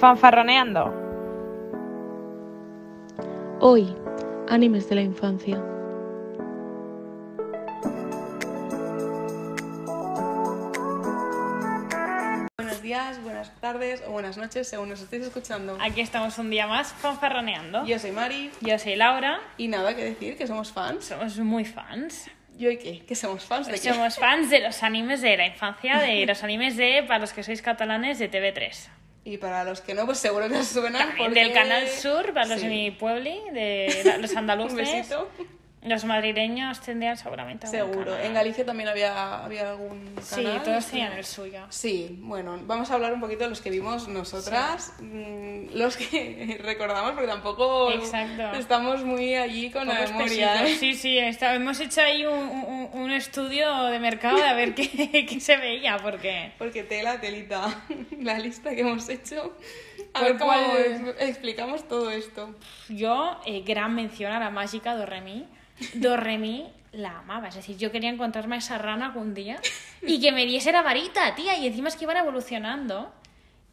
Fanfarroneando. Hoy, animes de la infancia. Buenos días, buenas tardes o buenas noches según nos estéis escuchando. Aquí estamos un día más fanfarroneando. Yo soy Mari Yo soy Laura. y nada que decir, que somos fans. Somos muy fans. ¿Yo y qué? ¿Que somos fans de qué? Somos fans de los animes de la infancia, de los animes de, para los que sois catalanes, de TV3. Y para los que no, pues seguro que os suenan porque... del Canal Sur, para los Sí. de mi puebli, de los Un andaluces. besito. Los madrileños tendrían seguramente algún Seguro. canal. En Galicia también había, había algún Sí, canal. todos tenían el suyo. Sí, bueno, vamos a hablar un poquito de los que vimos nosotras, mm, los que recordamos, porque tampoco Exacto. estamos muy allí con la Pocos memoria. pesitos. ¿eh? Sí, sí, está- hemos hecho ahí un, un- un estudio de mercado de a ver qué, qué se veía, porque... Porque tela, telita, la lista que hemos hecho. A ¿Cuál- ver cómo cuál? ex- explicamos todo esto. Yo, eh, gran mención a la mágica Doremi. Doremi la amaba. Es decir, yo quería encontrarme a esa rana algún día y que me diese la varita, tía. Y encima es que iban evolucionando.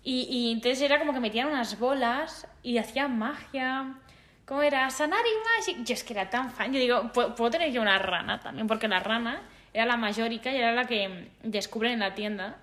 Y, y entonces era como que metían unas bolas y hacían magia. ¿Cómo era? Sanari Magic. Yo es que era tan fan. Yo digo, ¿puedo, tener yo una rana también? Porque la rana era la mayórica y era la que descubren en la tienda.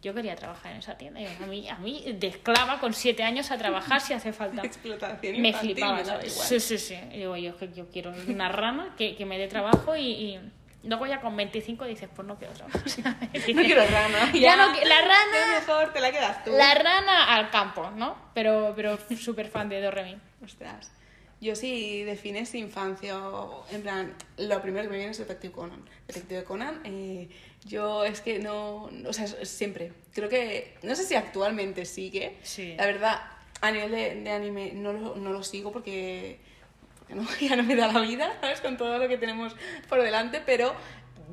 Yo quería trabajar en esa tienda. Y a mí, a mí de esclava con siete años a trabajar si hace falta Explotación me infantil, flipaba, ¿sabes? Sí, sí, sí. Digo, yo, yo quiero una rana que, que me dé trabajo y, y luego ya con 25 dices, pues no quiero trabajar. No quiero rana. Ya no qui- la Ya rana, mejor te la quedas tú. la rana al campo, ¿no? Pero, pero súper fan de Doremi. Ostras. Yo sí defines infancia, en plan, lo primero que me viene es Detective Conan. Detective Conan, eh, yo es que no, o sea, siempre, creo que, no sé si actualmente sigue, Sí. la verdad, a nivel de, de anime no lo, no lo sigo porque, porque no, ya no me da la vida, ¿sabes? Con todo lo que tenemos por delante, pero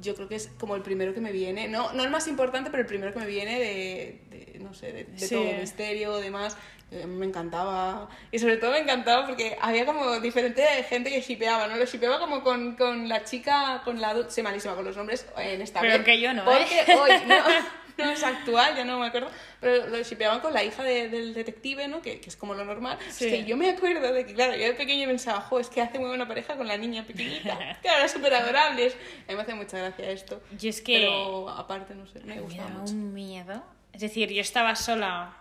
yo creo que es como el primero que me viene, no, no el más importante, pero el primero que me viene de, de, no sé, de, de Sí. todo, misterio, demás. Eh, Me encantaba. Y sobre todo me encantaba porque había como diferente gente que shipeaba, ¿no? Lo shipeaba como con, con la chica, con la... adu- Soy malísima con los nombres en esta Pero vez. que yo no, ¿eh? Porque hoy no, no es actual, ya no me acuerdo. Pero lo shipeaban con la hija de- del detective, ¿no? Que, que es como lo normal. Sí. Es que yo me acuerdo de que, claro, yo de pequeño pensaba, jo, es que hace muy buena pareja con la niña pequeñita. Claro, eran súper adorables. A mí me hace mucha gracia esto. Y es que Pero aparte, no sé, me me daba mucho. un miedo. Es decir, yo estaba sola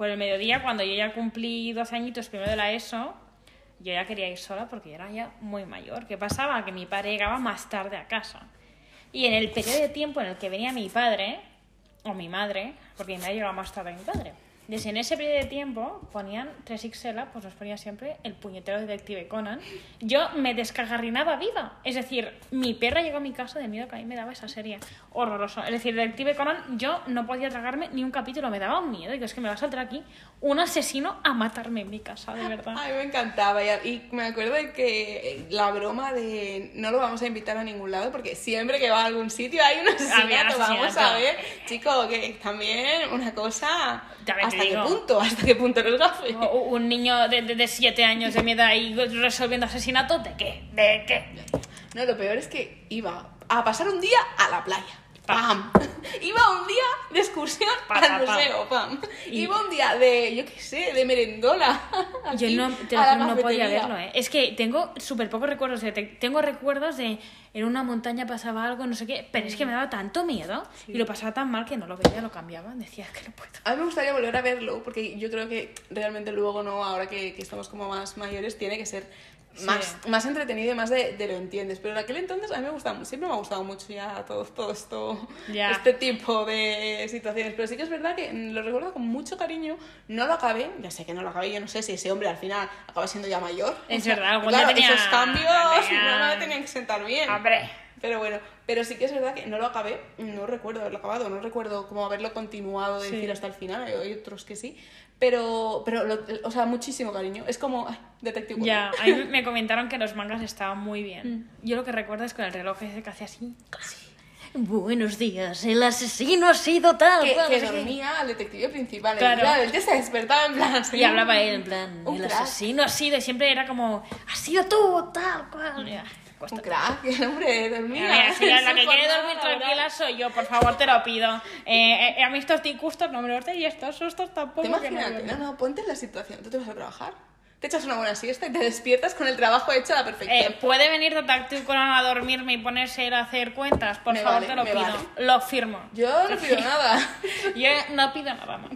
por el mediodía cuando yo ya cumplí 12 añitos primero de la ESO. Yo ya quería ir sola porque yo era ya muy mayor. ¿Qué pasaba? Que mi padre llegaba más tarde a casa. Y en el periodo de tiempo en el que venía mi padre, o mi madre, porque mi madre llegaba más tarde mi padre, desde en ese periodo de tiempo ponían 3XL, pues nos ponía siempre el puñetero detective Conan. Yo me descagarrinaba viva. Es decir, mi perra llegó a mi casa de miedo que a mí me daba esa serie. Horroroso. Es decir, detective Conan, yo no podía tragarme ni un capítulo, me daba un miedo. Digo, es que me va a saltar aquí un asesino a matarme en mi casa, de verdad. A mí me encantaba y, y me acuerdo de que la broma de no lo vamos a invitar a ningún lado porque siempre que va a algún sitio hay un asesinato, vamos a ver, chico, que también una cosa, ¿hasta qué digo. punto? ¿Hasta qué punto eres gafe? Un niño de, de, de siete años de mi edad y resolviendo asesinatos, ¿de qué? ¿De qué? No, lo peor es que iba a pasar un día a la playa. ¡Pam! Iba un día de excursión Pa, pa, al pa. museo, ¡pam! Y- Iba un día de, yo qué sé, de merendola. Yo no, te lo podía verlo, ¿eh? Es que tengo súper pocos recuerdos. De, tengo recuerdos de en una montaña pasaba algo, no sé qué, pero es que me daba tanto miedo y lo pasaba tan mal que no lo veía, lo cambiaba. Decía "Es que no puedo. A mí me gustaría volver a verlo, porque yo creo que realmente luego no, ahora que, que estamos como más mayores, tiene que ser Sí. más, más entretenido y más de, de lo entiendes. Pero en aquel entonces a mí me gustaba, siempre me ha gustado mucho ya todo, todo esto, este tipo de situaciones. Pero sí que es verdad que mm, lo recuerdo con mucho cariño, no lo acabé, ya sé que no lo acabé, yo no sé si ese hombre al final acaba siendo ya mayor. Es verdad, algún claro, día tenía- esos cambios tenía- no me tenían que sentar bien. Hombre. Pero bueno, pero sí que es verdad que no lo acabé, no recuerdo haberlo acabado, no recuerdo cómo haberlo continuado de Sí. decir hasta el final, hay otros que sí, pero, pero lo- o sea, muchísimo cariño. Es como ay, Detective. Ya, a mí me comentaron que los mangas estaban muy bien. Yo lo que recuerdo es con el reloj ese que hacía así. Buenos días, el asesino ha sido tal. Que, cual, que dormía al detective principal. Claro. El tío se despertaba en plan. Y hablaba él en plan, Un el crack. asesino ha sido, y siempre era como, ha sido tú, tal cual. Ya. Un crack, el hombre dormía. Mira, si la que quiere dormir tranquila soy yo, por favor, te lo pido. Eh, eh, a mí estos disgustos no me los y estos sustos tampoco. Te que no imagínate, no, no, ponte en la situación. Tú te vas a trabajar, te echas una buena siesta y te despiertas con el trabajo hecho a la perfección. Eh, ¿Puede venir Detective Conan a dormirme y ponerse a hacer cuentas? Por Me favor, vale, te lo me pido. vale. Lo firmo. Yo no pido nada. Yo no pido nada más.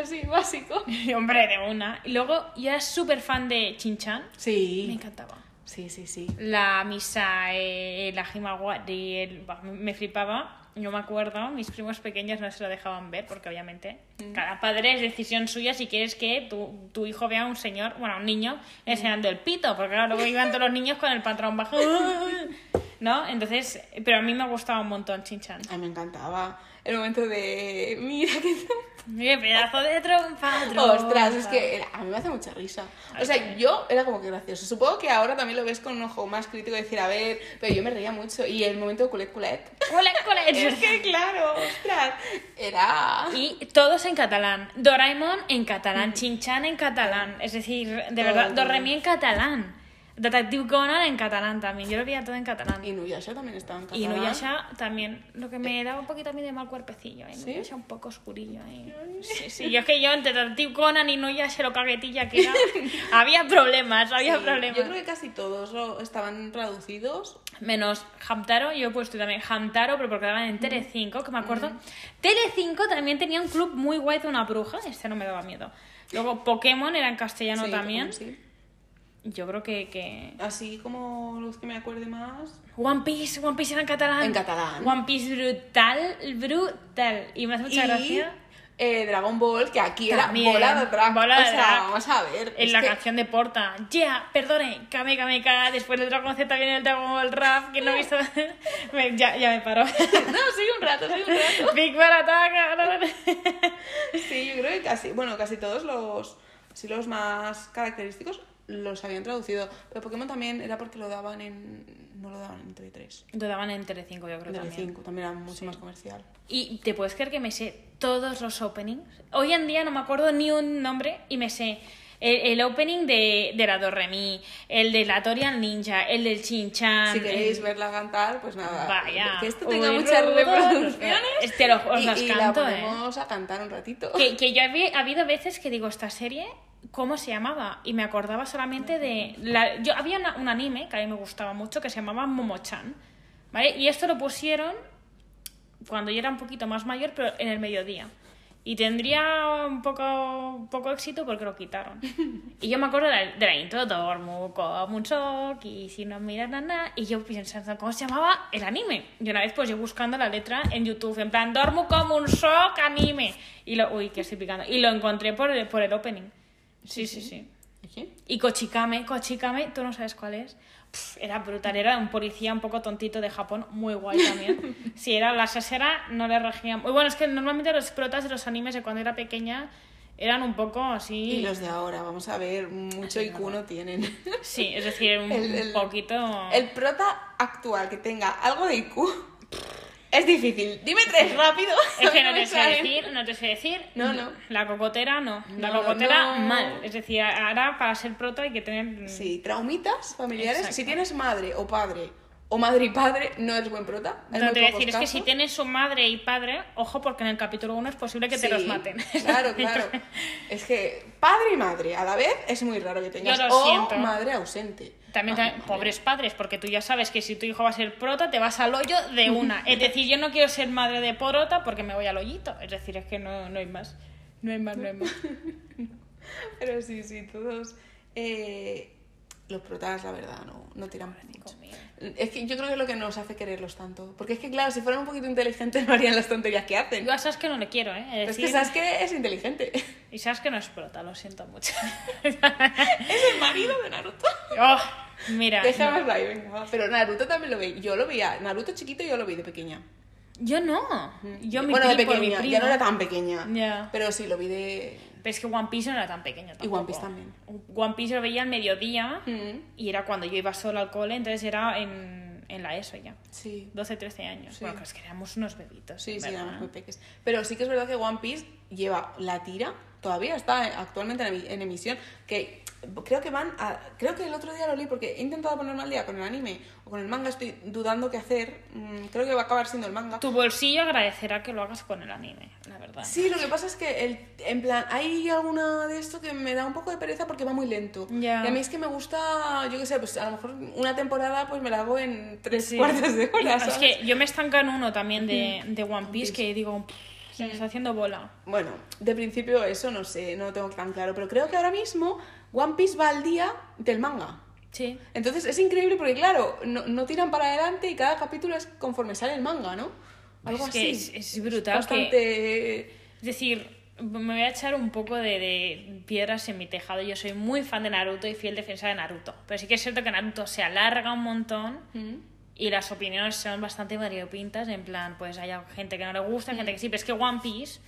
Así, básico. Y, Hombre, de una. Y luego, yo era súper fan de Chinchan. Me Sí. encantaba. Sí, sí, sí. La misa, eh, la Himawari, el, me flipaba. Yo me acuerdo, mis primos pequeños no se lo dejaban ver porque obviamente cada padre es decisión suya si quieres que tu, tu hijo vea a un señor, bueno, a un niño enseñando el pito, porque claro, luego iban todos los niños con el patrón bajo. ¿No? Entonces, pero a mí me gustaba un montón Chinchan. A mí me encantaba el momento de. Mira que. ¡Qué pedazo de trompa! trompa! Ostras, es que era- a mí me hace mucha risa. O sea, yo era como que gracioso. Supongo que ahora también lo ves con un ojo más crítico de decir, a ver, pero yo me reía mucho. Y el momento de culet culet. ¡Culet, culet! Es que claro, ostras. Era. Y todos en catalán. Doraemon en catalán, Chinchan en catalán. Es decir, de verdad. Doremi en catalán. Detective Conan en catalán también. Yo lo veía todo en catalán. Y Nuyasha también estaba en Y catalán. Inuyasha también, lo que me daba un poquito a mí de mal cuerpecillo. ¿eh? ¿Sí? Inuyasha un poco oscurillo. ¿eh? Sí, sí. Yo es que yo entre Detective Conan y Inuyasha lo caguetilla que era, había problemas, había Sí, problemas. Yo creo que casi todos lo- estaban traducidos. Menos Hamtaro, yo he puesto también Hamtaro, pero porque daban en Tele5, que me acuerdo. Tele5 también tenía un club muy guay de una bruja, este no me daba miedo. Luego Pokémon era en castellano Sí, también. sí. Yo creo que, que... Así como los que me acuerde más. One Piece, One Piece era en catalán. En catalán. One Piece brutal, brutal. Y me hace mucha y gracia. eh, Dragon Ball, que aquí También, era bola de drag. bola de o sea, drag. vamos a ver. En la que- canción de Porta, ya, perdone, Kame Kame Ka, después del Dragon Z viene el Dragon Ball Rap, que no he visto. Me- ya, ya me paró. No, sí, un rato, sí, un rato. Big Bang ataca. Sí, yo creo que casi, bueno, casi todos los, sí, los más característicos los habían traducido. Pero Pokémon también era porque lo daban en, no lo daban en TV3. Lo daban en Telecinco, yo creo En también. TV5 también era mucho más comercial. Y te puedes creer que me sé todos los openings. Hoy en día no me acuerdo ni un nombre y me sé el, el opening de, de la Doremi, el de la Torian Ninja, el del Chinchan. Si queréis verla cantar, pues nada. Vaya. Que esto tenga muchas Rudolf. reproducciones. Te lo- os y, las y canto, la ¿eh? ponemos a cantar un ratito. Que, que yo había, ha habido veces que digo, esta serie, ¿cómo se llamaba? Y me acordaba solamente de... La, yo Había una- un anime que a mí me gustaba mucho que se llamaba Momo-chan, ¿vale? Y esto lo pusieron cuando yo era un poquito más mayor, pero en el mediodía. Y tendría un poco, poco éxito porque lo quitaron. Y yo me acuerdo de la, de la intro, Dormu un shock, y si no miras nada, y yo pensando, ¿cómo se llamaba el anime? Y una vez pues yo buscando la letra en YouTube, en plan, Dormu como un shock anime. Y lo, uy, que estoy picando. Y lo encontré por el, por el opening. Sí, sí, sí. ¿Sí? Y Kochikame, Kochikame, tú no sabes cuál es. Pff, era brutal, era un policía un poco tontito de Japón, muy guay también. Si era la sasera, no le regía. Muy bueno, es que normalmente los protas de los animes de cuando era pequeña eran un poco así. Y los de ahora, vamos a ver, mucho IQ no tienen. Sí, es decir, un El- el- poquito. El prota actual que tenga algo de IQ es difícil. Dime tres rápido. Es que no te sé decir, no te sé decir. No, no. La cocotera no. La No, cocotera no. mal. Es decir, ahora para ser prota hay que tener. Sí, traumitas familiares. Exacto. Si tienes madre o padre o madre y padre, no eres buen prota. Hay No te voy a decir, es que si tienes su madre y padre, ojo, porque en el capítulo 1 es posible que te los maten. Claro, claro. Es que padre y madre a la vez es muy raro que tengas. Yo lo o siento. madre ausente. También, Ah, también, pobres padres, porque tú ya sabes que si tu hijo va a ser prota, te vas al hoyo de una. Es decir, yo no quiero ser madre de prota porque me voy al hoyito. Es decir, es que no, no hay más. No hay más, no hay más. Pero sí, sí, todos. eh, los protas, la verdad, no, no tiran mucho. Es que yo creo que es lo que nos hace quererlos tanto. Porque es que, claro, si fueran un poquito inteligentes no harían las tonterías que hacen. Yo a Sasuke no le quiero, ¿eh? Es es que decir, sabes que es inteligente. Y Sasuke no es prota, lo siento mucho. es el marido de Naruto. Oh, mira. Déjame ahí, venga. Pero Naruto también lo veía. Yo lo veía. Naruto chiquito yo lo vi de pequeña. Yo no. Yo mi bueno, de primo, mi pequeña. primo. Ya no era tan pequeña. Ya. Pero sí, lo vi de. Pero es que One Piece no era tan pequeño tampoco. One Piece también. One Piece lo veía al mediodía Mm, y era cuando yo iba sola al cole, entonces era en, en la ESO ya. Sí. 12, 13 años. Sí. Bueno, que es que éramos unos bebitos. Sí, sí, éramos muy peques. Pero sí que es verdad que One Piece lleva la tira, todavía está actualmente en emisión, que creo que van a, creo que el otro día lo leí porque he intentado ponerme al día con el anime o con el manga, estoy dudando qué hacer. Mm, creo que va a acabar siendo el manga. Tu bolsillo agradecerá que lo hagas con el anime, la verdad. Sí, lo que pasa es que el, en plan, hay alguna de esto que me da un poco de pereza porque va muy lento. Y a mí es que me gusta, yo qué sé, pues a lo mejor una temporada pues me la hago en tres Sí. cuartos de hora. Es que yo me estanco en uno también de, de One Piece que digo, "Pff, se me está haciendo bola. Bueno, de principio eso no sé, no lo tengo tan claro, pero creo que ahora mismo One Piece va al día del manga. Sí. Entonces es increíble porque, claro, no, no tiran para adelante y cada capítulo es conforme sale el manga, ¿no? Algo Es que así. es- es brutal Bastante. Es decir, me voy a echar un poco de, de piedras en mi tejado. Yo soy muy fan de Naruto y fiel defensa de Naruto. Pero sí que es cierto que Naruto se alarga un montón Mm. y las opiniones son bastante variopintas. En plan, pues hay gente que no le gusta, gente que sí. Pero es que One Piece,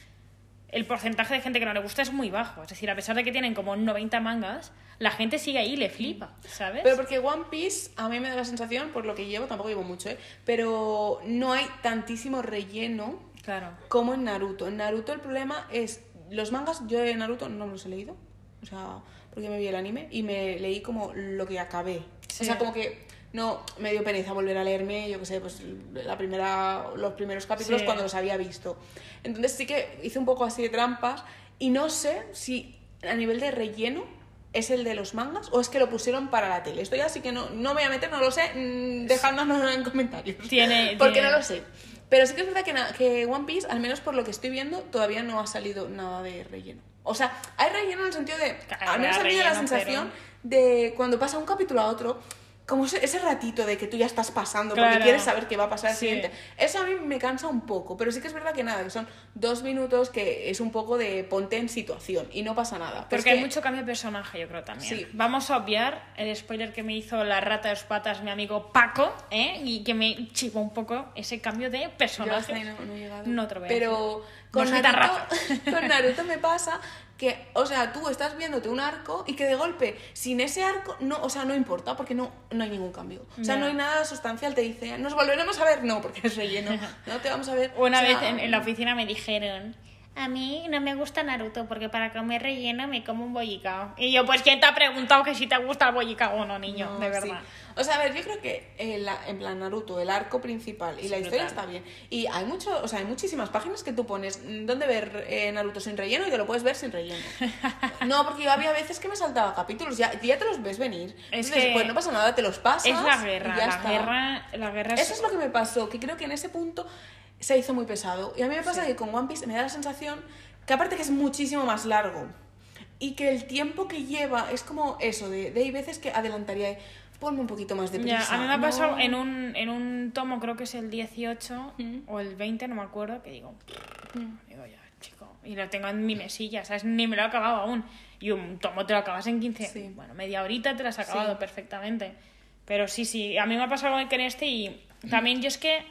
el porcentaje de gente que no le gusta es muy bajo. Es decir, a pesar de que tienen como 90 mangas, la gente sigue ahí y le flipa, ¿sabes? Pero porque One Piece a mí me da la sensación, por lo que llevo, tampoco llevo mucho, ¿eh? Pero no hay tantísimo relleno Claro. como en Naruto. En Naruto el problema es, los mangas yo de Naruto no los he leído, o sea, porque me vi el anime y me leí como lo que acabé. Sí. O sea, como que no me dio pereza volver a leerme, yo qué sé, pues la primera, los primeros capítulos Sí. cuando los había visto. Entonces sí que hice un poco así de trampas y no sé si a nivel de relleno es el de los mangas o es que lo pusieron para la tele. Esto ya sí que no, no me voy a meter, no lo sé, mm, dejádnoslo en comentarios. Tiene- Porque tiene- no lo sé. Pero sí que es verdad que, que One Piece, al menos por lo que estoy viendo, todavía no ha salido nada de relleno. O sea, hay relleno en el sentido de. Claro, al menos a mí da la sensación de cuando pasa un capítulo a otro, como ese, ese ratito de que tú ya estás pasando porque quieres saber qué va a pasar al Sí. siguiente. Eso a mí me cansa un poco. Pero sí que es verdad que nada, que son dos minutos que es un poco de ponte en situación y no pasa nada. Pero Porque hay que- mucho cambio de personaje, yo creo también. Sí. Vamos a obviar el spoiler que me hizo la rata de los patas mi amigo Paco, ¿eh? Y que me chivó un poco ese cambio de personaje. no, no he llegado. No te lo voy Pero. Con, Naruto, con Naruto me pasa que, o sea, tú estás viéndote un arco y que de golpe, sin ese arco, no, o sea, no importa porque no, no hay ningún cambio. O sea, no hay nada sustancial. Te dice, ¿nos volveremos a ver? No, porque es relleno. No te vamos a ver. Una O sea, vez en, en la oficina me dijeron, a mí no me gusta Naruto porque para comer relleno me como un bollicao. Y yo, pues, ¿quién te ha preguntado que si te gusta el bollicao o no, niño? No, de sí. verdad. O sea, a ver, yo creo que en, la- en plan Naruto, el arco principal y la historia brutal. está bien. Y hay mucho, o sea, hay muchísimas páginas que tú pones mm, dónde ver eh, Naruto sin relleno y te lo puedes ver sin relleno. no, porque yo había veces que me saltaba capítulos, ya, ya te los ves venir. Es Entonces, que pues no pasa nada, te los pasas. Es la y guerra, ya la está. guerra, la guerra Eso es lo que me pasó, que creo que en ese punto se hizo muy pesado. Y a mí me pasa Sí. que con One Piece me da la sensación que aparte que es muchísimo más largo y que el tiempo que lleva es como eso, de, de hay veces que adelantaría, ponme un poquito más de Ya, prisa. a mí me ha no- pasado en un, en un tomo, creo que es el 18 Mm. o el 20, no me acuerdo, que digo, digo ya, chico, y lo tengo en mi mesilla, ¿sabes? Ni me lo he acabado aún. Y un tomo te lo acabas en 15, Sí. bueno, media horita te lo has acabado Sí. perfectamente. Pero sí, sí, a mí me ha pasado que en este y también yo es que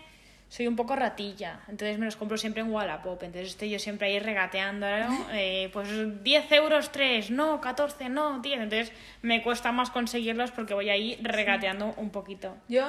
soy un poco ratilla, entonces me los compro siempre en Wallapop, entonces estoy yo siempre ahí regateando, ¿no? Eh, pues 10 euros 3, no, 14, no, 10, entonces me cuesta más conseguirlos porque voy ahí regateando un poquito. Yo,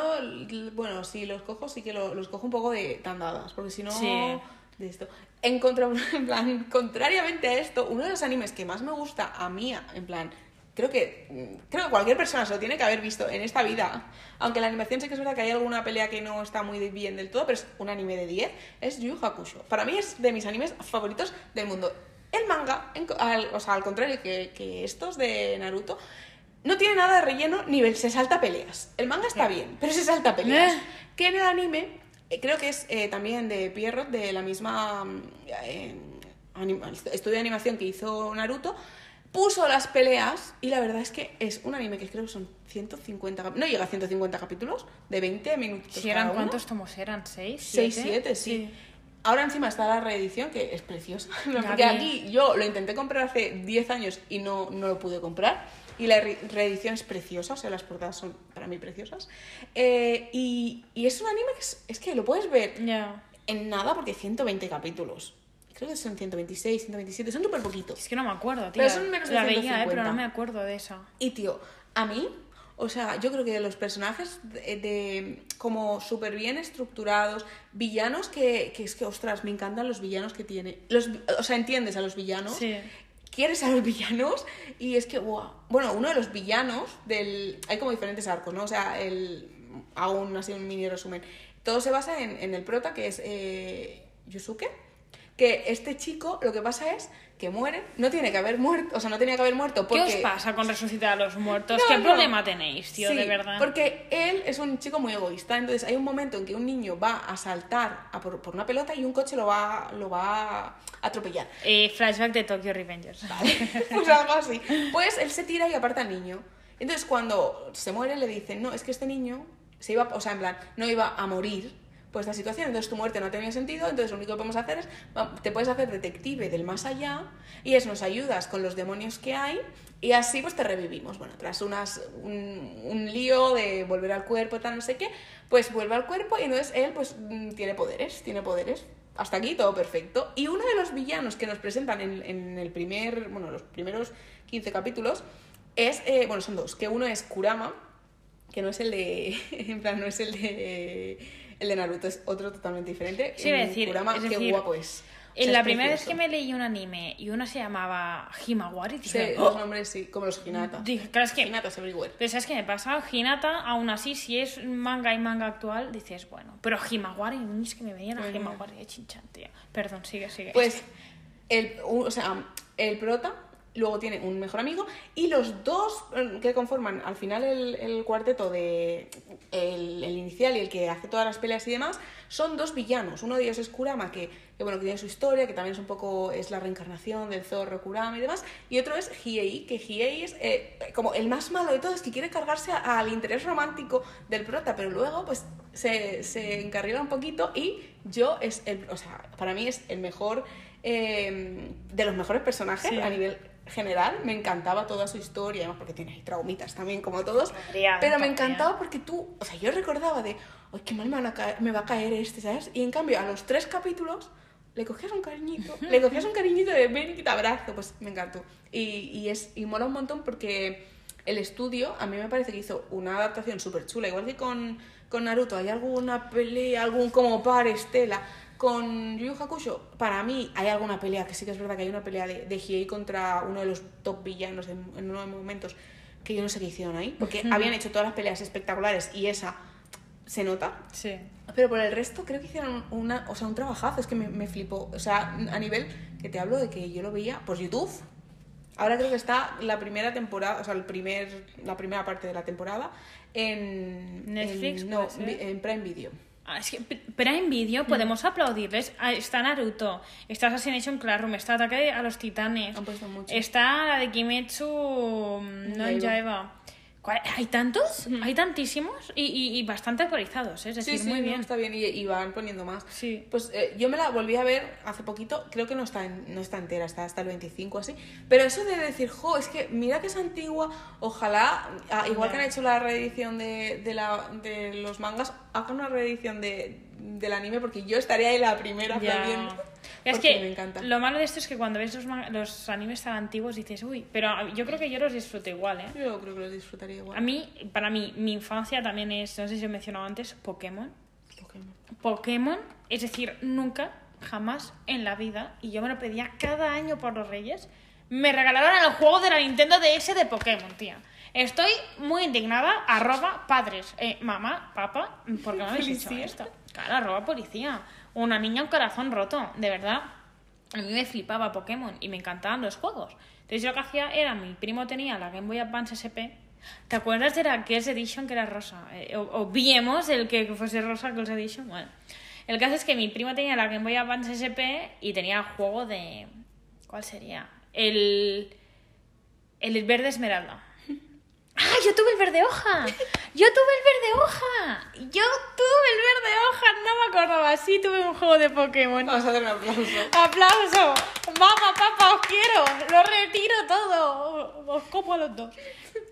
bueno, si los cojo, sí que lo- los cojo un poco de tandadas, porque si no, Sí. de esto. En, contra, en plan, contrariamente a esto, uno de los animes que más me gusta a mí, en plan, creo que, creo que cualquier persona se lo tiene que haber visto en esta vida, aunque la animación sé que es verdad que hay alguna pelea que no está muy bien del todo, pero es un anime de 10, es Yu Hakusho. Para mí es de mis animes favoritos del mundo. El manga, en al- o sea, al contrario que, que estos de Naruto, no tiene nada de relleno ni se salta peleas. El manga está bien, pero se salta peleas. Eh. Que en el anime, eh, creo que es eh, también de Pierrot, de la misma mm, eh, anima- estudio de animación que hizo Naruto, puso las peleas y la verdad es que es un anime que creo que son 150, cap- no llega a 150 capítulos, de 20 minutos. Si cada eran uno. cuántos tomos eran, ¿6? 6, 7, sí. Ahora encima está la reedición, que es preciosa. Porque aquí yo lo intenté comprar hace 10 años y no, no lo pude comprar. Y la re- reedición es preciosa, o sea, las portadas son para mí preciosas. Eh, y, y es un anime que es, es que lo puedes ver Ya. en nada porque 120 capítulos. Creo que son 126, 127, son súper poquitos. Es que no me acuerdo, tío. Pero son menos de La veía, eh, 150. pero no me acuerdo de esa. Y tío, a mí, o sea, yo creo que los personajes de, de- como súper bien estructurados, villanos que, que es que, ostras, me encantan los villanos que tiene. Los, o sea, entiendes a los villanos. Sí. quieres a los villanos y es que, wow. Bueno, uno de los villanos del... Hay como diferentes arcos, ¿no? O sea, el... un, así un mini resumen. Todo se basa en, en el prota, que es eh, Yusuke, que este chico lo que pasa es que muere, no tiene que haber muerto, o sea, no tenía que haber muerto porque... ¿Qué os pasa con resucitar a los muertos? No, ¿Qué no. problema tenéis, tío, Sí, de verdad? Porque él es un chico muy egoísta. Entonces hay un momento en que un niño va a saltar a por, por una pelota y un coche lo va, lo va a atropellar. Eh, flashback de Tokyo Revengers. pues algo así. Pues él se tira y aparta al niño. Entonces cuando se muere le dicen, no, es que este niño se iba, o sea, en plan, no iba a morir por esta situación, entonces tu muerte no tenía sentido, entonces lo único que podemos hacer es, te puedes hacer detective del más allá y es nos ayudas con los demonios que hay y así pues te revivimos. Bueno, tras unas, un, un lío de volver al cuerpo, tal, no sé qué, pues vuelve al cuerpo y entonces él pues mm, tiene poderes, tiene poderes. Hasta aquí todo perfecto. Y uno de los villanos que nos presentan en, en el primer, bueno, los primeros 15 capítulos es, eh, bueno, son dos, que uno es Kurama, que no es el de, en plan, no es el de, el de Naruto, es otro totalmente diferente. Sí, En decir, Kurama, es qué decir, guapo es. O sea, En la es primera vez que me leí un anime y uno se llamaba Himawari, Sí, dije, los "Oh". nombres sí, como los Hinata. Dije, claro, es que Hinatas everywhere. Pero ¿sabes qué me pasa? Hinata, aún así, si es manga y manga actual, dices, bueno. Pero Himawari, es que me veían a. Himawari de chinchan, tía. Perdón, sigue, sigue. Pues, el, o sea, el prota luego tiene un mejor amigo y los dos eh, que conforman al final el, el cuarteto de el, el inicial y el que hace todas las peleas y demás son dos villanos uno de ellos es Kurama que, que, bueno que tiene su historia que también es un poco es la reencarnación del zorro Kurama y demás y otro es Hiei que Hiei es eh, como el más malo de todos que quiere cargarse al interés romántico del prota pero luego pues se, se encarrila un poquito y yo es el o sea para mí es el mejor eh, de los mejores personajes Sí. a nivel general. Me encantaba toda su historia, además porque tiene ahí traumitas también, como todos. Pero me encantaba porque tú, o sea, yo recordaba de, ay, qué mal me, van a caer- me va a caer este, ¿sabes? Y en cambio, a los tres capítulos le cogías un cariñito, le cogías un cariñito de ven y te abrazo, pues me encantó. Y, y, es, y mola un montón porque el estudio, a mí me parece que hizo una adaptación súper chula, igual que con, con Naruto, hay alguna pelea, algún como par estela. Con Yu Yu Hakusho, para mí hay alguna pelea, que sí que es verdad que hay una pelea de, de Hiei contra uno de los top villanos en, en uno de los momentos, que yo no sé qué hicieron ahí, porque habían hecho todas las peleas espectaculares y esa se nota, Sí. pero por el resto creo que hicieron una, o sea, un trabajazo, es que me, me flipó. O sea, a nivel que te hablo de que yo lo veía por YouTube. Ahora creo que está la primera temporada, o sea, el primer, la primera parte de la temporada en Netflix, en- no, en Prime Video. Ah, es que, p- pero en vídeo podemos aplaudirles. Ah, Está Naruto, está Assassination Classroom, está Ataque a los Titanes, Han puesto mucho. está la de Kimetsu mm, no Yaiba. Yaiba. ¿Cuál- ¿Hay tantos? Hay tantísimos y, y- y bastante actualizados, ¿eh? es decir, sí, sí, muy no, bien. está bien y, y van poniendo más. Sí. Pues eh, yo me la volví a ver hace poquito, creo que no está, en- no está entera, está hasta el 25 así. Pero eso de decir, jo, es que mira que es antigua, ojalá, ah, igual que han hecho la reedición de, de, la, de los mangas, hagan una reedición de, del anime porque yo estaría ahí la primera Ya. Es que me encanta. lo malo de esto es que cuando ves los, los animes tan antiguos dices, uy, pero yo creo que yo los disfruto igual, ¿eh? Yo creo que los disfrutaría igual. A mí, para mí, mi infancia también es, no sé si he mencionado antes, Pokémon. Pokémon. Pokémon, es decir, nunca, jamás en la vida, y yo me lo pedía cada año por los Reyes, me regalaron el juego de la Nintendo DS de Pokémon, tía. Estoy muy indignada, arroba padres, eh, mamá, papá, ¿por qué me habéis hecho esto? Claro, arroba policía. Una niña, un corazón roto, de verdad. A mí me flipaba Pokémon y me encantaban los juegos. Entonces yo lo que hacía era, mi primo tenía la Game Boy Advance SP. ¿Te acuerdas de la Girls Edition que era rosa? Eh, obviemos el que fuese rosa Girls Edition. Bueno, el caso es que mi primo tenía la Game Boy Advance SP y tenía juego de... ¿Cuál sería? El... El verde esmeralda. ¡Ah! Yo tuve el verde hoja. Yo tuve el verde hoja. Yo tuve el verde hoja. No me acordaba. Sí, tuve un juego de Pokémon. Vamos a dar un aplauso. ¡Aplauso! ¡Mamá, papá, os quiero! ¡Lo retiro todo! Os como a los dos.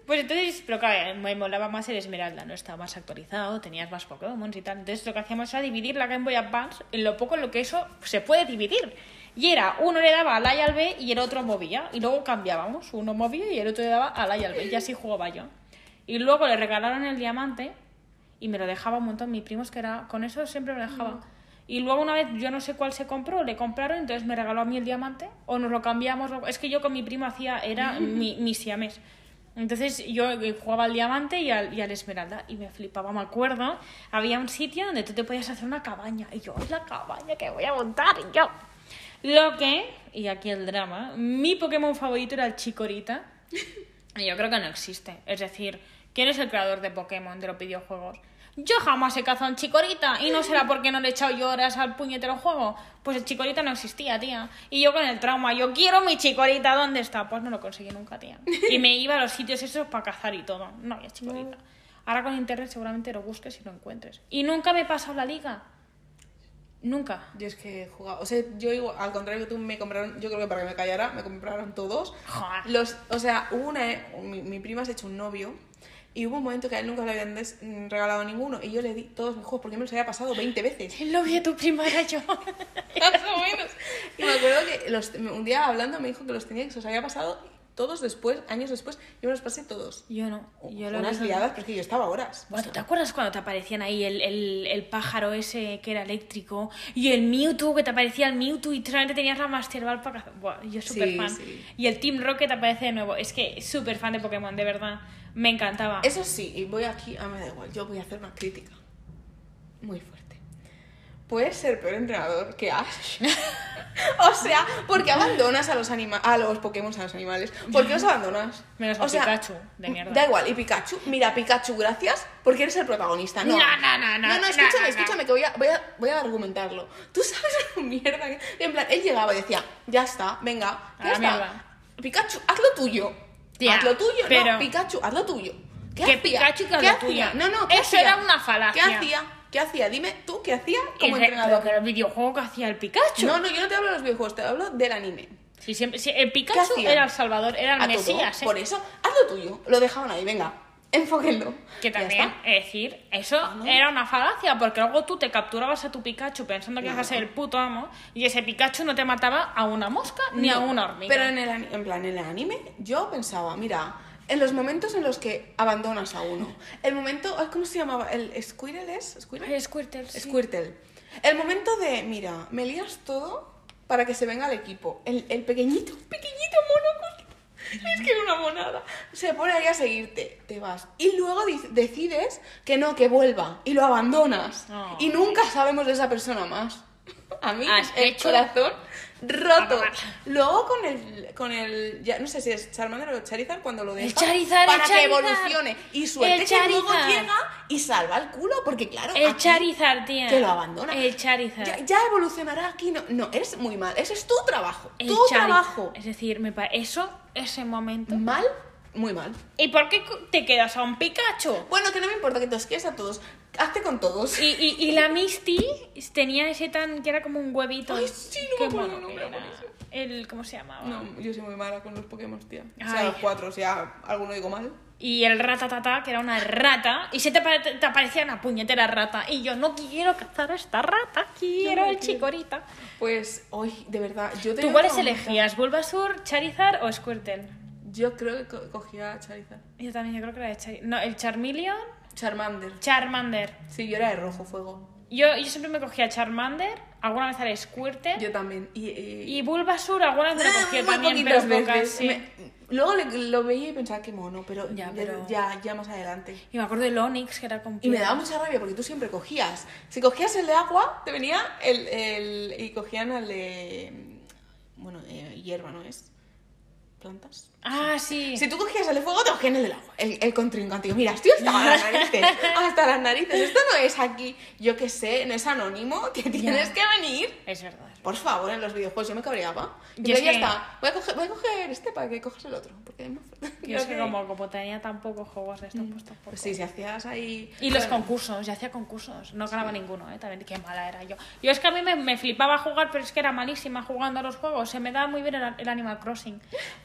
Pues entonces, pero claro, me molaba más el Esmeralda, ¿no? Estaba más actualizado, tenías más Pokémon y tal. Entonces lo que hacíamos era dividir la Game Boy Advance en lo poco en lo que eso se puede dividir. Y era, uno le daba al A y al B y el otro movía. Y luego cambiábamos, uno movía y el otro le daba al A y al B. Y así jugaba yo. Y luego le regalaron el diamante y me lo dejaba un montón. Mi primo es que era, con eso siempre me lo dejaba. Y luego una vez, yo no sé cuál se compró, le compraron, entonces me regaló a mí el diamante, o nos lo cambiamos. Es que yo con mi primo hacía, era mi, mi siamés. Entonces yo eh, jugaba al diamante y al, y al esmeralda y me flipaba, me acuerdo. Había un sitio donde tú te podías hacer una cabaña. Y yo, es la cabaña que voy a montar. Y yo, lo que, y aquí el drama, mi Pokémon favorito era el Chikorita. Y yo creo que no existe. Es decir, ¿quién es el creador de Pokémon, de los videojuegos? Yo jamás he cazado un chicorita y no será porque no le he echado yo horas al puñetero juego. Pues el chicorita no existía, tía. Y yo con el trauma, yo quiero mi chicorita, ¿dónde está? Pues no lo conseguí nunca, tía. Y me iba a los sitios esos para cazar y todo. No había chicorita. Ahora con internet seguramente lo busques y lo encuentres. Y nunca me he pasado la liga. Nunca. Yo es que he jugado, o sea, yo igual, al contrario que tú me compraron, yo creo que para que me callara, me compraron todos. Joder. Los, o sea, hubo una, eh, mi, mi prima se ha hecho un novio y hubo un momento que a él nunca le habían mm, regalado ninguno y yo le di todos mis juegos porque me los había pasado 20 veces. El novio de tu prima era yo. Más o menos. Y me acuerdo que los, un día hablando me dijo que los tenía que se los había pasado todos después, años después, yo me los pasé todos. Yo no. Yo lo Unas liadas, pero es que yo estaba horas. Bueno, ¿te acuerdas cuando te aparecían ahí el, el, el pájaro ese que era eléctrico y el Mewtwo que te aparecía el Mewtwo y solamente tenías la Master Ball para cazar? Buah, yo súper Sí, fan. sí. Y el Team Rocket aparece de nuevo. Es que súper fan de Pokémon, de verdad. Me encantaba. Eso sí, y voy aquí, a mí me da igual, yo voy a hacer una crítica muy fuerte. Puedes ser peor entrenador que Ash. o sea, ¿por qué abandonas a los anima a los Pokémon, a los animales? ¿Por qué los abandonas? Menos a o sea, Pikachu, de mierda. Da igual, y Pikachu, mira, Pikachu, gracias, porque eres el protagonista. No, No, no, no, no, No, no, escúchame, escúchame, que voy a, voy, a, voy a argumentarlo. Tú sabes la mierda que... En plan, él llegaba y decía, ya está, venga, A ya la está. mierda. Pikachu, haz lo tuyo. Tía, haz lo tuyo, pero- no, Pikachu, haz lo tuyo. ¿Qué Que hacía? Pikachu que ¿Qué hacía? tuyo. No, no, ¿qué Eso hacía? era una falacia. ¿Qué hacía? ¿Qué hacía? Dime tú, ¿qué hacía como re- entrenador? Pero que el videojuego que hacía el Pikachu. No, no, yo no te hablo de los videojuegos, te hablo del anime. Sí, siempre, sí, el ¿Qué Pikachu era el salvador, era el A todo. Mesías. ¿eh? Por eso, haz lo tuyo. Lo dejaban ahí, venga, enfóquenlo. Que también, es decir, eso no. era una falacia, porque luego tú te capturabas a tu Pikachu pensando que ibas a ser el puto amo, y ese Pikachu no te mataba a una mosca ni a una hormiga. Pero en el, en plan, en el anime, yo pensaba, mira, en los momentos en los que abandonas a uno, el momento, ay, ¿cómo se llamaba? ¿El Squirtle es? ¿Squirtle? Ay, Squirtle, sí. Squirtle. El momento de, mira, me lías todo para que se venga al equipo. El, el pequeñito, pequeñito mono, es que era una monada. Se pone ahí a seguirte, te vas. Y luego decides que no, que vuelva. Y lo abandonas. Oh. Y nunca sabemos de esa persona más. A mí Has el hecho- corazón roto. Luego con el, con el, ya no sé si es Charmander o Charizard cuando lo deja Charizard, el para que Charizard. evolucione y suerte El que luego Charizard. llega y salva el culo porque claro, El aquí- Charizard, tía. que lo abandona. El Charizard. Ya, ya evolucionará aquí. No, no, eres muy mal. Ese es tu trabajo. El tu Charizard. trabajo. Es decir, me eso, ese momento. Mal, muy mal. ¿Y por qué te quedas a un Pikachu? Bueno, que no me importa que te os quieres a todos. Hazte con todos. Y, y, y la Misty tenía ese tan que era como un huevito. Ay, sí, no me acuerdo el nombre, ¿Cómo se llamaba? No, yo soy muy mala con los Pokémon, tía. O sea, Ay. los cuatro, o sea, alguno digo mal. Y el ratatata, que era una rata, y se te, pare- te aparecía una puñetera rata. Y yo no quiero cazar a esta rata, quiero No, el chicorita. Pues, hoy, de verdad, yo te ¿Tú cuáles elegías? ¿Bulbasur, Charizard o Squirtle? Yo creo que co- cogía Charizard. Yo también, yo creo que era de Charizard. No, el Charmeleon, Charmander. Charmander. Sí, yo era de rojo fuego. Yo, yo siempre me cogía Charmander, alguna vez era Squirtle. Yo también. Y, y- Y Bulbasur, alguna vez me lo Ah, cogía también, pero pocas, veces. sí. Me- luego le- lo veía y pensaba que mono, pero Ya, pero- ya, ya más adelante. Y me acuerdo del Onix, que era con Y me daba mucha rabia porque tú siempre cogías. Si cogías el de agua, te venía el. el y cogían el de. Bueno, eh, hierba, ¿no es? ¿Plantas? Ah, sí. Si tú cogías el de fuego, te cogían el del agua. El, el contrincante. Digo, Mira, estoy hasta las narices. Hasta las narices. Esto no es aquí, yo qué sé, no es anónimo, que tienes que venir. Es verdad. Por favor, en los videojuegos yo me cabreaba. Y Yo yo es ya que- está. Voy a, coger, voy a coger este para que cojas el otro. Porque no. Yo es que como, como tenía tan pocos juegos de estos, pues tampoco. Pues sí, si hacías ahí. Y los concursos, yo hacía concursos, no ganaba ninguno, ¿eh? También qué mala era yo. Yo es que a mí me, me flipaba jugar, pero es que era malísima jugando a los juegos, se me daba muy bien el, el Animal Crossing.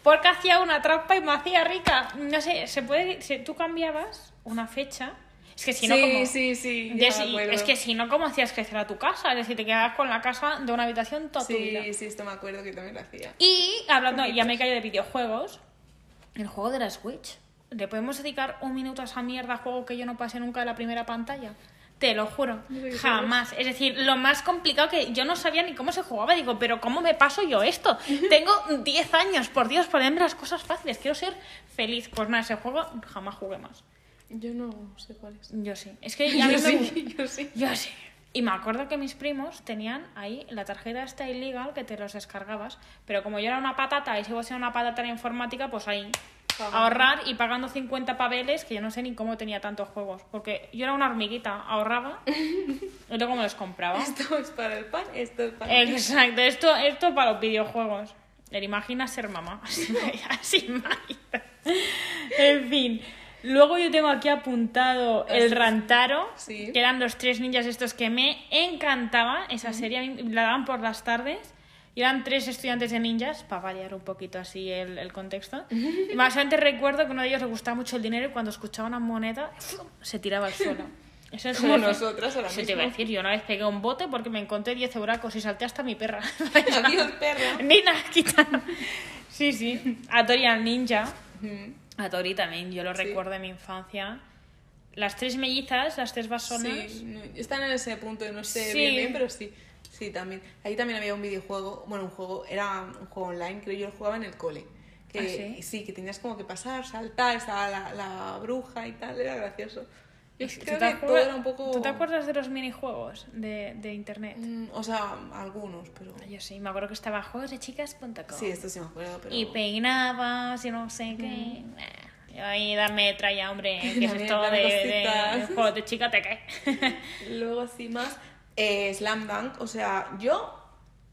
Porque hacía una trampa y me hacía rica. No sé, se puede, si tú cambiabas una fecha, es que si no sí, como... sí, sí. de es que si no, ¿cómo hacías crecer a tu casa? Es decir, te quedabas con la casa de una habitación toda tu vida. Sí, sí, esto me acuerdo que también lo hacía. Y hablando, ya me callo de videojuegos, el juego de la Switch. ¿Le podemos dedicar un minuto a esa mierda juego que yo no pasé nunca de la primera pantalla? Te lo juro, jamás. Es decir, lo más complicado que yo no sabía ni cómo se jugaba. Digo, pero ¿cómo me paso yo esto? Tengo 10 años, por Dios, ponerme las cosas fáciles. Quiero ser feliz. Pues nada, ese juego jamás jugué más. Yo no sé cuál es. Yo sí. Es que ya Yo me- sí, yo sí. Yo sí. Y me acuerdo que mis primos tenían ahí la tarjeta esta illegal que te los descargabas, pero como yo era una patata y sigo siendo una patata en informática, pues ahí Ahorrar y pagando 50 paveles, que yo no sé ni cómo tenía tantos juegos, porque yo era una hormiguita, ahorraba y luego me los compraba. Esto es para el pan, esto es para el Exacto, esto, esto para los videojuegos. ¿Te imaginas ser mamá? Así. En fin. Luego yo tengo aquí apuntado el Rantaro, Sí. que eran los tres ninjas estos que me encantaba. Esa serie la daban por las tardes. Y eran tres estudiantes de ninjas, para variar un poquito así el, el contexto. Y más adelante recuerdo que uno de ellos le gustaba mucho el dinero y cuando escuchaba una moneda se tiraba al suelo. Eso es Como nosotras ahora Eso te iba a mismo. decir, yo una vez pegué un bote porque me encontré 10 euracos y salté hasta mi perra. Adiós, perra. Nina, quitan. Sí, sí. A Tori al ninja. A Tori también, yo lo Sí. recuerdo de mi infancia. Las tres mellizas, las tres basonas. Sí, están en ese punto, no sé Sí. bien, bien, pero sí. Sí, también. Ahí también había un videojuego, bueno, un juego, era un juego online, creo yo lo jugaba en el cole. Que, ¿Ah, sí? que tenías como que pasar, saltar, estaba la, la bruja y tal, era gracioso. Yo ¿Tú creo que todo era un poco... ¿Tú te acuerdas de los minijuegos de, de internet? Mm, o sea, algunos, pero... Yo sí, me acuerdo que estaba juegosdechicas.com. Sí, esto sí me acuerdo, pero... Y peinabas y no sé qué. Yo ahí dame tralla, hombre. ¿Qué es esto de, de, de juegos de chica te cae? Luego así más, eh, Slam Dunk, o sea, yo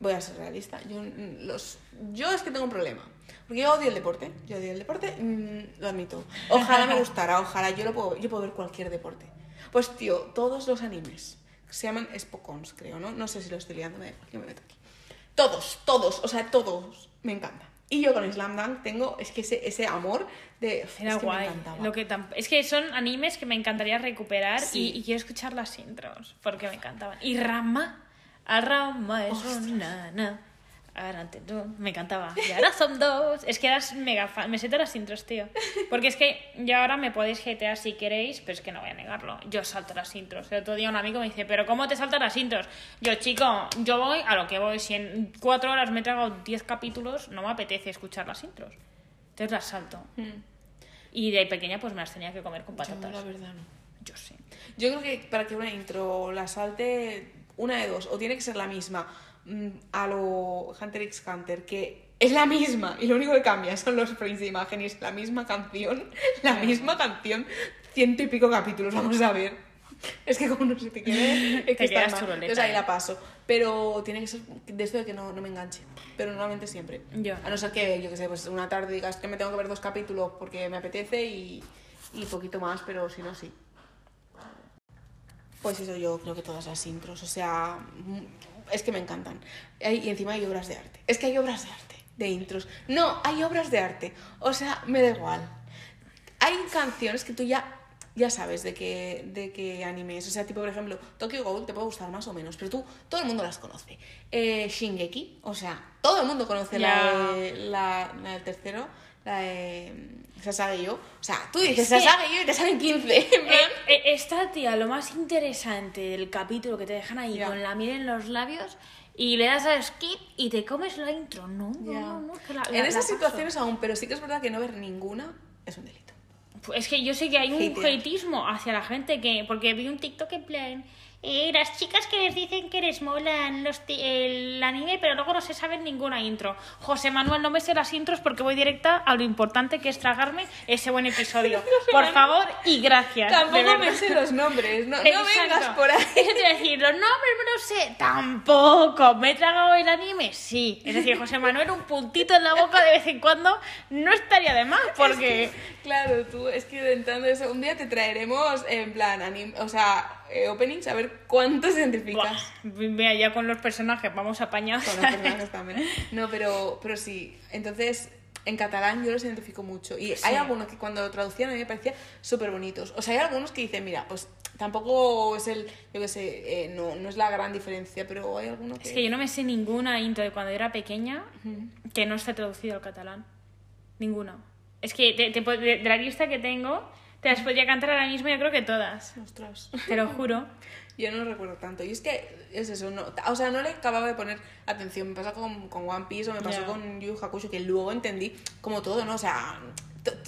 voy a ser realista, yo, mm, los, yo es que tengo un problema, porque yo odio el deporte, yo odio el deporte, mm, lo admito, ojalá me gustara, ojalá, yo, lo puedo, yo puedo ver cualquier deporte. Pues tío, todos los animes, se llaman Spokons, creo, ¿no? No sé si lo estoy liando, me da igual, yo me meto aquí. Todos, todos, o sea, todos, me encantan. Y yo con Slam Dunk tengo, es que ese, ese amor de... Era es que me guay. encantaba. Lo que Es que son animes que me encantaría recuperar Sí. y, y quiero escuchar las intros porque me encantaban. Y Rama, a Rama es una na, ahora te- tú, me encantaba. Y ahora son dos. Es que eras mega fan. Me sé todas las intros, tío. Porque es que ya ahora me podéis jetear si queréis, pero es que no voy a negarlo. Yo salto las intros. El otro día un amigo me dice, ¿pero cómo te saltas las intros? Yo, chico, yo voy a lo que voy. Si en cuatro horas me he tragado diez capítulos, no me apetece escuchar las intros. Entonces las salto. Mm. Y de pequeña pues me las tenía que comer con Yo, patatas. la verdad, no. Yo sí. Yo creo que para que una intro la salte, una de dos, o tiene que ser la misma a lo Hunter x Hunter, que es la misma y lo único que cambia son los frames de imagen y es la misma canción, la misma canción, ciento y pico capítulos, vamos a ver. Es que como no se te quede, es que Te está mal. Entonces ahí ¿eh? la paso. Pero tiene que ser de esto de que no, no me enganche. Pero normalmente siempre. Yo. A no ser que, yo que sé, pues una tarde digas que me tengo que ver dos capítulos porque me apetece y, y poquito más, pero si no, sí. Pues eso yo creo que todas las intros, o sea, mm, es que me encantan. Y encima hay obras de arte. Es que hay obras de arte, de intros. No, hay obras de arte. O sea, me da igual. Hay canciones que tú ya, ya sabes de qué, de qué anime es. O sea, tipo, por ejemplo, Tokyo Ghoul te puede gustar más o menos, pero tú, todo el mundo las conoce. Eh, Shingeki, o sea, todo el mundo conoce la, la, la del tercero, la de mm, Sasage yo. O sea, tú dices Es que- Sasage yo y te salen 15. en plan. Eh, eh, esta tía, lo más interesante del capítulo que te dejan ahí con la miel en los labios y le das a skip y te comes la intro. No, no, Ya. no, no, es que la- en la- esas situaciones aún, pero sí que es verdad que no ver ninguna es un delito. Pues Es que yo sé que hay un hateismo hacia la gente que. Porque vi un TikTok en plan. Eh, las chicas que les dicen que les molan los el anime, pero luego no se saben ninguna intro. José Manuel, no me sé las intros porque voy directa a lo importante que es tragarme ese buen episodio. Por favor y gracias. Tampoco me sé los nombres, no, no vengas por ahí. A decir, los nombres me los sé. Tampoco. ¿Me he tragado el anime? Sí. Es decir, José Manuel, un puntito en la boca de vez en cuando no estaría de más porque. Claro, tú, es que entrando eso, un día te traeremos en plan, anim- o sea, eh, openings a ver cuántos identificas. Buah, Mira, ya con los personajes vamos apañados. Con los personajes también. No, pero, pero sí. Entonces, en catalán yo los identifico mucho. Y hay algunos que cuando lo traducían a mí me parecía súper bonitos. O sea, hay algunos que dicen, mira, pues tampoco es el, yo qué sé, eh, no, no es la gran diferencia, pero hay algunos que... Es que yo no me sé ninguna intro de cuando era pequeña que no esté traducido al catalán. Ninguna. Es que de la lista que tengo, Te las podría cantar ahora mismo, yo creo que todas. Ostras. Te lo juro. Yo no recuerdo tanto. Y es que es eso, no, o sea, no le acababa de poner atención. Me pasa con, con One Piece o me pasó con Yu Hakusho, que luego entendí como todo, ¿no? O sea,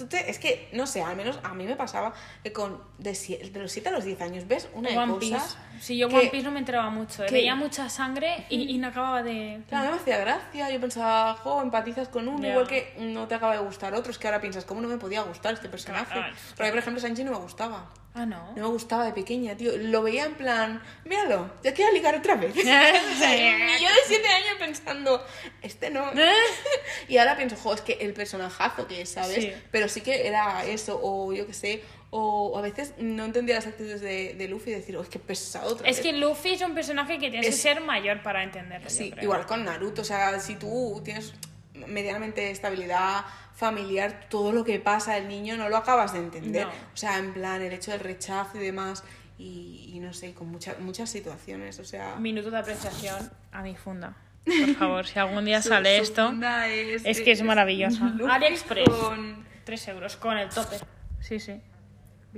te- es que, no sé, al menos a mí me pasaba que con de, de los 7 a los 10 años ves una de One cosas... Sí, yo que- One Piece no me enteraba mucho. eh. que- Veía mucha sangre y, y no acababa de. Claro, mí me hacía gracia, yo pensaba, jo, empatizas con uno, igual que no te acaba de gustar otro, es que ahora piensas, ¿cómo no me podía gustar este personaje? Claro, que- Pero a mí, por ejemplo, Sanji no me gustaba. Ah, no. No me gustaba de pequeña, tío. Lo veía en plan, míralo, ya quiero ligar otra vez. y yo de siete años pensando, este no. y ahora pienso, jo, es que el personajazo que es, ¿sabes? Sí. Pero sí que era eso, o yo qué sé, o, o a veces no entendía las actitudes de, de Luffy y decir, oh, es que pesado otra Es vez. que Luffy es un personaje que tienes Es- que ser mayor para entenderlo. Sí, igual con Naruto, o sea, si tú tienes medianamente estabilidad familiar, todo lo que pasa al niño no lo acabas de entender. No. O sea, en plan, el hecho del rechazo y demás, y, y no sé, con muchas muchas situaciones, o sea... Minuto de apreciación a mi funda. Por favor, si algún día su- sale su esto. es, es que es maravillosa. AliExpress. con- 3 euros con el topper. Sí, sí.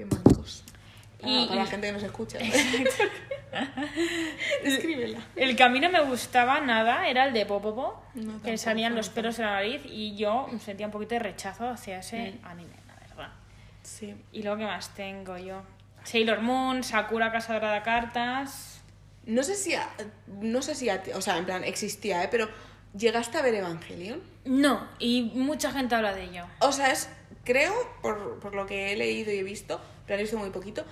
Bien Y, para y- la gente que nos escucha. Escríbela. El que a mí no me gustaba nada era el de Popopo, No, que salían los pelos en la nariz y yo sentía un poquito de rechazo hacia ese Mm. anime, la verdad. Sí. Y luego, ¿qué más tengo yo? Sailor Moon, Sakura Cazadora de Cartas. No sé si, a- no sé si, a o sea, en plan, existía, ¿eh? Pero ¿llegaste a ver Evangelion? No, y mucha gente habla de ello. O sea, es, creo, por, por lo que he leído y he visto, pero he visto muy poquito,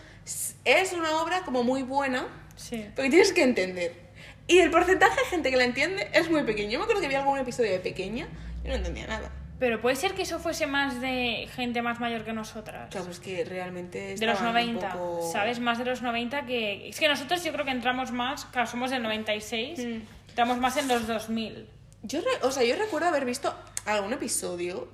es una obra como muy buena, Sí. porque tienes que entender. Y el porcentaje de gente que la entiende es muy pequeño. Yo me acuerdo que vi algún episodio de pequeña y no entendía nada. Pero puede ser que eso fuese más de gente más mayor que nosotras. Claro, pues que realmente de los estaban un 90, poco- ¿sabes? Más de los 90 que... Es que nosotros yo creo que entramos más, claro, somos del 96, Mm. entramos más en los 2000. Yo, re- o sea, yo recuerdo haber visto algún episodio,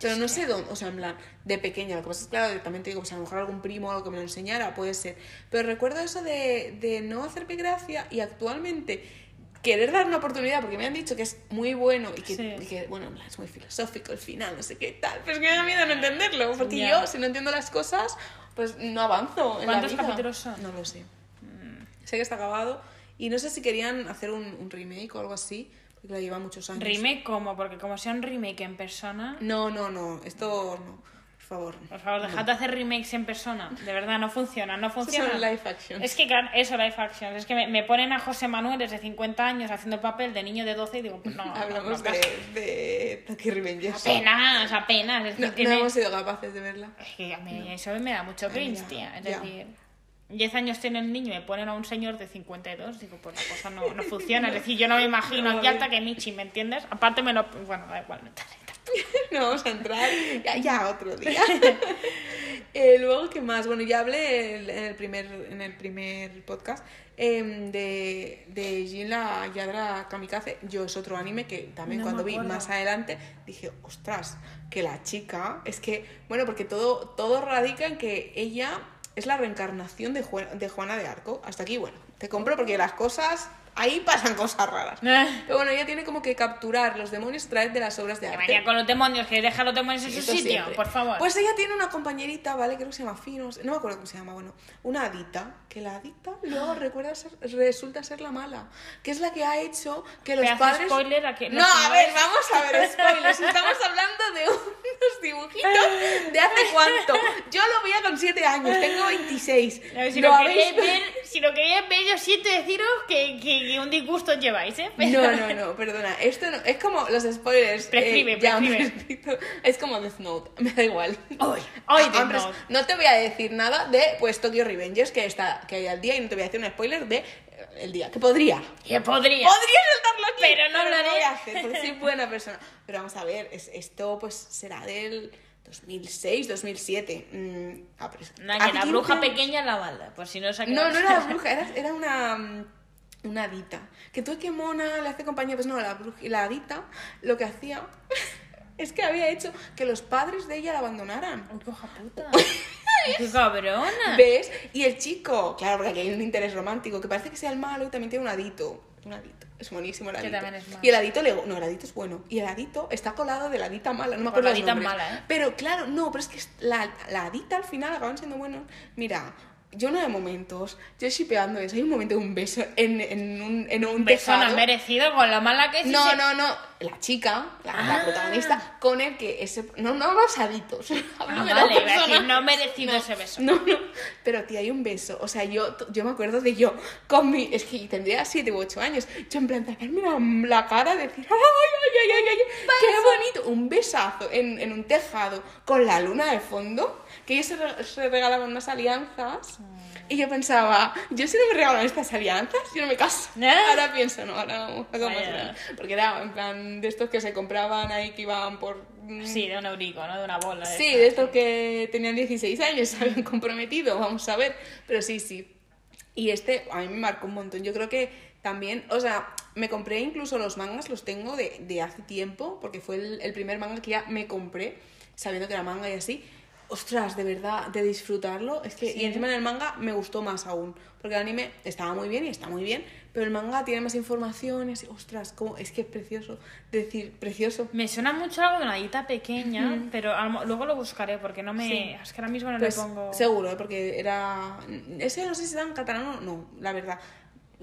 pero no sé dónde, o sea, en plan, de pequeña. Lo que pasa es claro, también te digo, pues a lo mejor algún primo o algo que me lo enseñara, puede ser. Pero recuerdo eso de, de no hacerme gracia y actualmente querer dar una oportunidad, porque me han dicho que es muy bueno y que, Sí. y que, bueno, en plan, es muy filosófico el final, no sé qué tal. Pero es que me da miedo no entenderlo, porque yo, si no entiendo las cosas, pues no avanzo en la ¿Cuántos vida. capítulos son? No lo sé. Sé que está acabado y no sé si querían hacer un, un remake o algo así, lo lleva muchos años. Remake como, porque como sea un remake en persona, No, no, no, esto no, por favor. por favor, dejad de hacer remakes en persona. De verdad, no funciona, no funciona. son live action. Es que, claro, eso, live action. Es que me, me ponen a José Manuel desde 50 años haciendo el papel de niño de 12 y digo, pues no, no, Hablamos no, de, de Tokyo Revengers. Apenas, apenas. Es, No, decir, no tiene- hemos sido capaces de verla. es que a mí eso me da mucho cringe, tía. Es ya. decir, 10 años tiene el niño y me ponen a un señor de 52, digo, pues la cosa no, no funciona. Es decir, yo no me imagino No, aquí alta que Michi, ¿me entiendes? Aparte me lo... Bueno, da igual, no está- No vamos a entrar ya, ya otro día. Eh, luego, ¿qué más? Bueno, ya hablé en el primer, en el primer podcast em, de, de Jin la Yadra Kamikaze. Yo es otro anime que también No cuando vi más adelante dije, ostras, que la chica, es que, bueno, porque todo, todo radica en que ella es la reencarnación de, de Juana de Arco. Hasta aquí, bueno, te compro porque las cosas, ahí pasan cosas raras. Pero bueno, ella tiene como que capturar los demonios a través de las obras de Que arte. vaya con los demonios, que deja los demonios en su sitio, siempre. por favor. Pues ella tiene una compañerita, ¿vale? Creo que se llama Fino, no me acuerdo cómo se llama, bueno, una adita, que la adita luego recuerda ser, resulta ser la mala, que es la que ha hecho que los padres... spoiler a que- No, no, a no ver, vamos a ver, spoilers, estamos hablando de unos dibujitos de hace cuánto. Yo lo veía con 7 años, tengo 26. A ver, si, ¿Lo lo queréis ver, si lo queréis ver, yo siento deciros que, que, que un disgusto lleváis, ¿eh? No, no, no, perdona. Esto no, es como los spoilers. Prescribe, eh, prescribe. Es como Death Note, me da igual. Ay, ay, Ah, Death hombre, Note. No te voy a decir nada de pues Tokyo Revengers que está que hay al día y no te voy a decir un spoiler de eh, el día. Que podría. Que podría. Podría soltarlo aquí, Pero no lo lo voy a hacer porque soy buena persona. Pero vamos a ver, es- esto pues será del 2006, 2007. Mm, ah, pero que hace la 15 bruja pequeña en la balda, por si no se ha No, no era la bruja, era, era una, mm, una adita. Que tú, qué mona, le hace compañía. Pues no, la, la adita lo que hacía es que había hecho que los padres de ella la abandonaran. Uy, coja puta. ¡Qué cabrona! ¿Ves? Y el chico, claro, porque aquí hay un interés romántico, que parece que sea el malo y también tiene un adito. Un adito. Es buenísimo el Que adito. es y el adito le... No, el adito es bueno. Y el adito está colado de la adita mala. No me acuerdo la adita mala, ¿eh? Pero claro, no, pero es que la, la adita al final acaban siendo buenos. Mira, yo no de momentos, yo shipeando eso. Hay un momento de un beso en, en un, en un, Un beso tejado. no merecido con la mala que es. No, se- no, no. La chica, la, la Ah. protagonista, con el que ese. No, no los aditos. Ah, vale, a decir, no merecido ese beso. No, no. Pero tía, hay un beso. O sea, yo, yo me acuerdo de yo con mi. Es que tendría 7 u 8 años. Yo en plan, taparme la, la cara, decir, ¡ay, ay, ay, ay, ay! ¡Qué bonito! Un besazo en, en un tejado con la luna de fondo. Que ellos se, re- se regalaban unas alianzas. Y yo pensaba, yo si no me regalan estas alianzas, yo no me caso. Ahora pienso, no, ahora algo más grande. Porque era en plan de estos que se compraban ahí que iban por. mm, Sí, de un eurico, ¿no? De una bola. de Sí, esta. de estos que tenían 16 años, se habían comprometido, vamos a ver. Pero sí, sí. Y este a mí me marcó un montón. Yo creo que también, o sea, me compré incluso los mangas, los tengo de, de hace tiempo, porque fue el, el primer manga que ya me compré, sabiendo que era manga y así. Ostras, de verdad, de disfrutarlo. Es que, Sí. y encima en el manga me gustó más aún. Porque el anime estaba muy bien y está muy bien, pero el manga tiene más información ostras, cómo, es que es precioso. Decir, precioso. Me suena mucho algo de una dita pequeña, pero luego lo buscaré porque no me. Sí. Es que ahora mismo no Pues, le pongo. Seguro, ¿eh? porque era. Ese no sé si era en catalán o no, la verdad.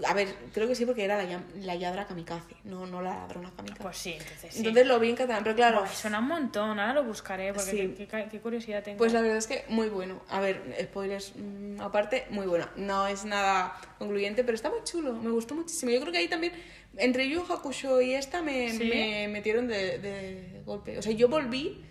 A ver, creo que sí, porque era la, la lladra kamikaze, no, no la ladrona kamikaze. Pues sí, entonces sí. Entonces lo vi en catalán, pero claro. Suena un montón, ahora lo buscaré porque Sí. qué, qué- qué curiosidad tengo. Pues la verdad es que muy bueno. A ver, spoilers mm, aparte, muy bueno. No es nada concluyente, pero está muy chulo. Me gustó muchísimo. Yo creo que ahí también, entre Yu Yu Hakusho y esta, me, ¿Sí? me metieron de, de golpe. O sea, yo volví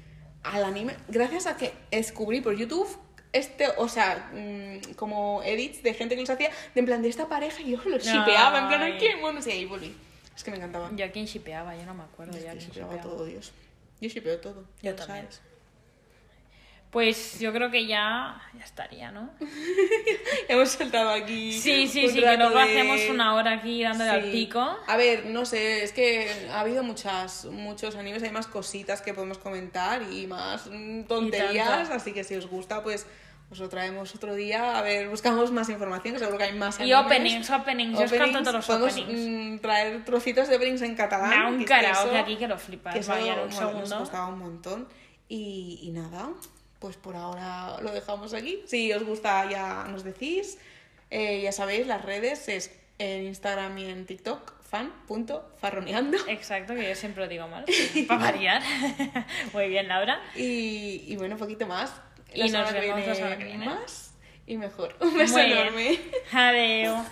al anime gracias a que descubrí por YouTube este, o sea, mm, como edits de gente que los hacía, de en plan de esta pareja, y yo los shipeaba, en plan. ¡ay, qué monos! Y ahí volví. Es que me encantaba. Yo a quién shipeaba, yo no me acuerdo Es ya quién shipeaba todo, Dios. Yo shipeo todo. Yo también. sabes. Pues yo creo que ya, ya estaría, ¿no? Hemos saltado aquí. Sí, sí, sí, que luego de- hacemos una hora aquí dándole al pico. A ver, no sé, es que ha habido muchas, muchos animes, hay más cositas que podemos comentar y más mm, tonterías, así que si os gusta, pues os lo traemos otro día. A ver, buscamos más información, que seguro que hay más Y animes. openings, openings, yo os canto todos los podemos, openings. mm, traer trocitos de openings en catalán. Da un karaoke aquí que lo flipas, que eso, vaya, un bueno, Nos segundo. gustaba un montón. Y, y nada, pues por ahora lo dejamos aquí. Si os gusta ya nos decís. Eh, ya sabéis, las redes es en Instagram y en TikTok, fan.farroneando. Exacto, que yo siempre lo digo mal, para variar. Muy bien, Laura. Y, y bueno, un poquito más. Y nos vemos la viene semana que viene. Más y mejor. Un beso Muy bien. enorme. Adiós.